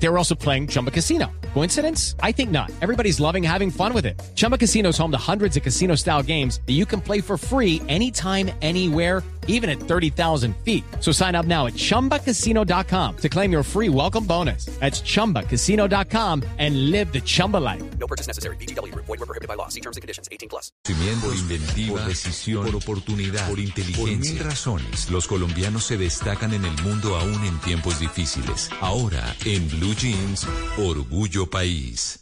They were also playing Chumba Casino. Coincidence? I think not. Everybody's loving having fun with it. Chumba Casino is home to hundreds of casino style games that you can play for free anytime, anywhere, even at 30,000 feet. So sign up now at chumbacasino.com to claim your free welcome bonus. That's chumbacasino.com and live the Chumba life. No purchase necessary. BGW. Void were prohibited by law. See terms and conditions. 18 plus. Por inventiva, por decisión, por oportunidad, por inteligencia. Por mil razones, los colombianos se destacan en el mundo aún en tiempos difíciles. Ahora, en Blue Jeans, Orgullo País.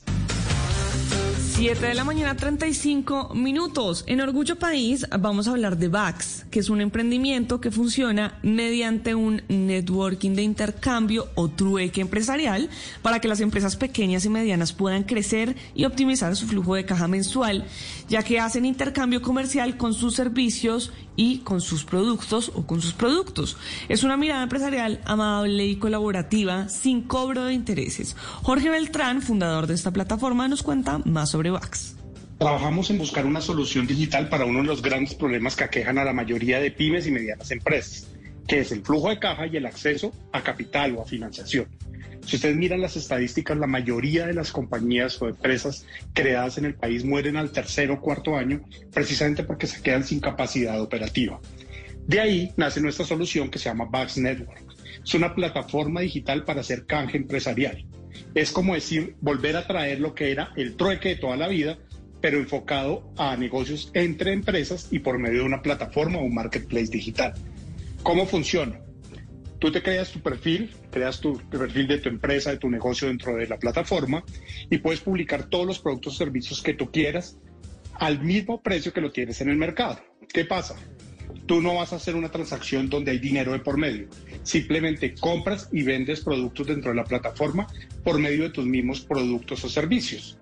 7 de la mañana, 35 minutos. En Orgullo País vamos a hablar de VAX, que es un emprendimiento que funciona mediante un networking de intercambio o trueque empresarial para que las empresas pequeñas y medianas puedan crecer y optimizar su flujo de caja mensual, ya que hacen intercambio comercial con sus servicios y con sus productos o con sus productos. Es una mirada empresarial amable y colaborativa sin cobro de intereses. Jorge Beltrán, fundador de esta plataforma, nos cuenta más sobre VAX. Trabajamos en buscar una solución digital para uno de los grandes problemas que aquejan a la mayoría de pymes y medianas empresas, que es el flujo de caja y el acceso a capital o a financiación. Si ustedes miran las estadísticas, la mayoría de las compañías o empresas creadas en el país mueren al tercer o cuarto año precisamente porque se quedan sin capacidad operativa. De ahí nace nuestra solución que se llama Bax Network. Es una plataforma digital para hacer canje empresarial. Es como decir, volver a traer lo que era el trueque de toda la vida, pero enfocado a negocios entre empresas y por medio de una plataforma o un marketplace digital. ¿Cómo funciona? Tú te creas tu perfil, creas tu perfil de tu empresa, de tu negocio dentro de la plataforma y puedes publicar todos los productos o servicios que tú quieras al mismo precio que lo tienes en el mercado. ¿Qué pasa? Tú no vas a hacer una transacción donde hay dinero de por medio. Simplemente compras y vendes productos dentro de la plataforma por medio de tus mismos productos o servicios.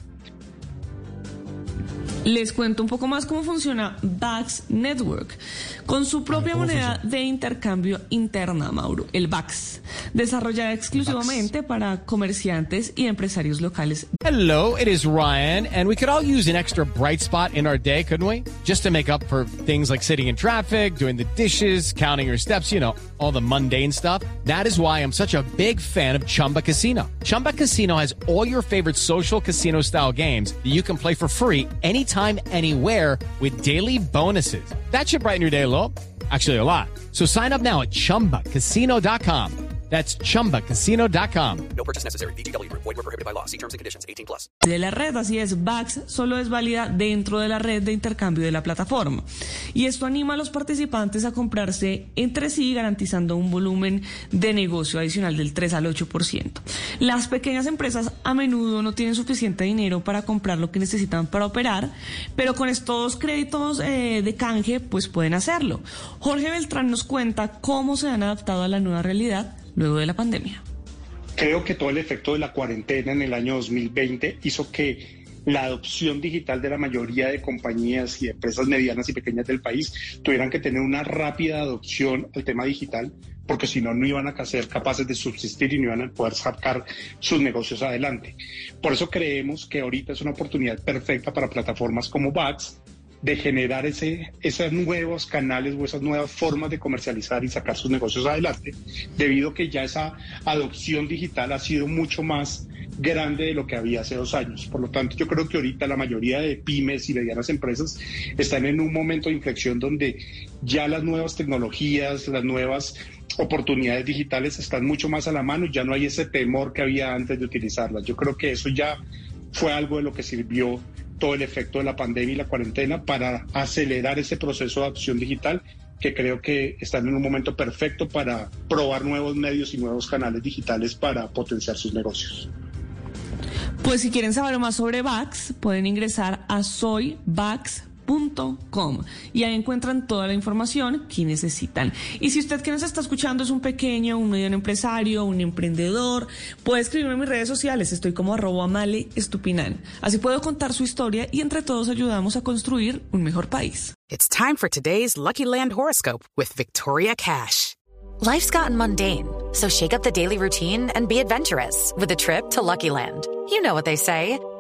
Les cuento un poco más cómo funciona VAX Network. Con su propia moneda de intercambio interna, Mauro, el VAX, desarrollada exclusivamente para comerciantes y empresarios locales. Hello, it is Ryan, and we could all use an extra bright spot in our day, couldn't we? Just to make up for things like sitting in traffic, doing the dishes, counting your steps, you know, all the mundane stuff. That is why I'm such a big fan of Chumba Casino. Chumba Casino has all your favorite social casino style games that you can play for free anytime, anywhere with daily bonuses. That should brighten your day a little. Actually, a lot. So sign up now at chumbacasino.com. That's chumbacasino.com. No purchase necessary. BGW. Void were prohibited by law. See terms and conditions. 18 plus. de la red, así es, VAX solo es válida dentro de la red de intercambio de la plataforma. Y esto anima a los participantes a comprarse entre sí, garantizando un volumen de negocio adicional del 3 al 8%. Las pequeñas empresas a menudo no tienen suficiente dinero para comprar lo que necesitan para operar, pero con estos créditos eh, de canje, pues pueden hacerlo. Jorge Beltrán nos cuenta cómo se han adaptado a la nueva realidad luego de la pandemia. Creo que todo el efecto de la cuarentena en el año 2020 hizo que la adopción digital de la mayoría de compañías y empresas medianas y pequeñas del país tuvieran que tener una rápida adopción al tema digital, porque si no, no iban a ser capaces de subsistir y no iban a poder sacar sus negocios adelante. Por eso creemos que ahorita es una oportunidad perfecta para plataformas como VAX de generar ese, esos nuevos canales o esas nuevas formas de comercializar y sacar sus negocios adelante, debido a que ya esa adopción digital ha sido mucho más grande de lo que había hace dos años. Por lo tanto, yo creo que ahorita la mayoría de pymes y medianas empresas están en un momento de inflexión donde ya las nuevas tecnologías, las nuevas oportunidades digitales están mucho más a la mano y ya no hay ese temor que había antes de utilizarlas. Yo creo que eso ya fue algo de lo que sirvió todo el efecto de la pandemia y la cuarentena para acelerar ese proceso de adopción digital que creo que están en un momento perfecto para probar nuevos medios y nuevos canales digitales para potenciar sus negocios. Pues si quieren saber más sobre VAX, pueden ingresar a soyvax.com y ahí encuentran toda la información que necesitan. Y si usted que nos está escuchando es un pequeño, un mediano empresario, un emprendedor, puede escribirme en mis redes sociales. Estoy como arroba male estupinan. Así puedo contar su historia y entre todos ayudamos a construir un mejor país. It's time for today's Lucky Land horoscope with Victoria Cash. Life's gotten mundane, so shake up the daily routine and be adventurous with a trip to Lucky Land. You know what they say.